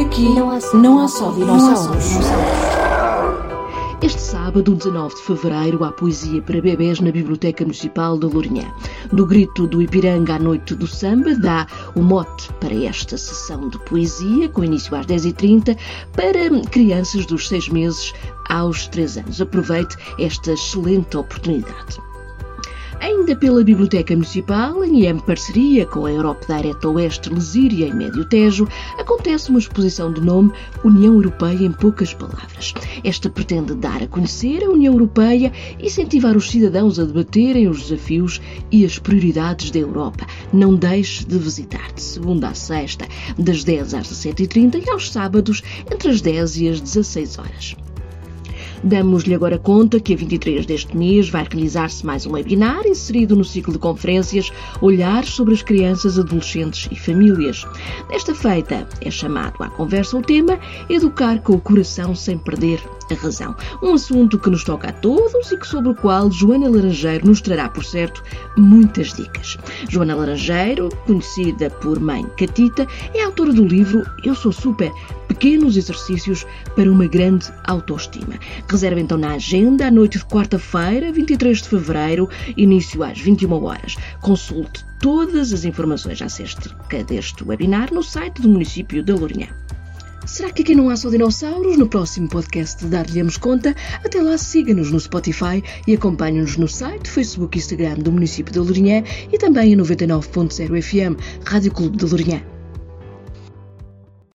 Aqui não há, não há só dinossauros. Este sábado, 19 de fevereiro, há poesia para bebés na Biblioteca Municipal de Lourinhã. Do grito do Ipiranga à noite do samba, dá o mote para esta sessão de poesia, com início às 10h30, para crianças dos 6 meses aos 3 anos. Aproveite esta excelente oportunidade. Ainda pela Biblioteca Municipal, em parceria com a Europe Direct Oeste Lesíria e Médio Tejo, acontece uma exposição de nome União Europeia em poucas palavras. Esta pretende dar a conhecer a União Europeia e incentivar os cidadãos a debaterem os desafios e as prioridades da Europa. Não deixe de visitar de segunda a sexta, das 10 às 17h30 e aos sábados, entre as 10 e as 16 horas. Damos-lhe agora conta que a 23 deste mês vai realizar-se mais um webinar inserido no ciclo de conferências Olhar sobre as crianças, adolescentes e famílias. Desta feita é chamado à conversa o tema Educar com o coração sem perder a razão. Um assunto que nos toca a todos e que sobre o qual Joana Laranjeiro nos trará, por certo, muitas dicas. Joana Laranjeiro, conhecida por Mãe Catita, é autora do livro Eu Sou Super, pequenos exercícios para uma grande autoestima. Reserva então na agenda à noite de quarta-feira, 23 de fevereiro, início às 21 horas. Consulte todas as informações acerca deste webinar no site do município de Lourinhã. Será que aqui não há só dinossauros? No próximo podcast dar-lhe-amos conta. Até lá, siga-nos no Spotify e acompanhe-nos no site, Facebook e Instagram do município de Lourinhã e também a 99.0 FM, Rádio Clube de Lourinhã.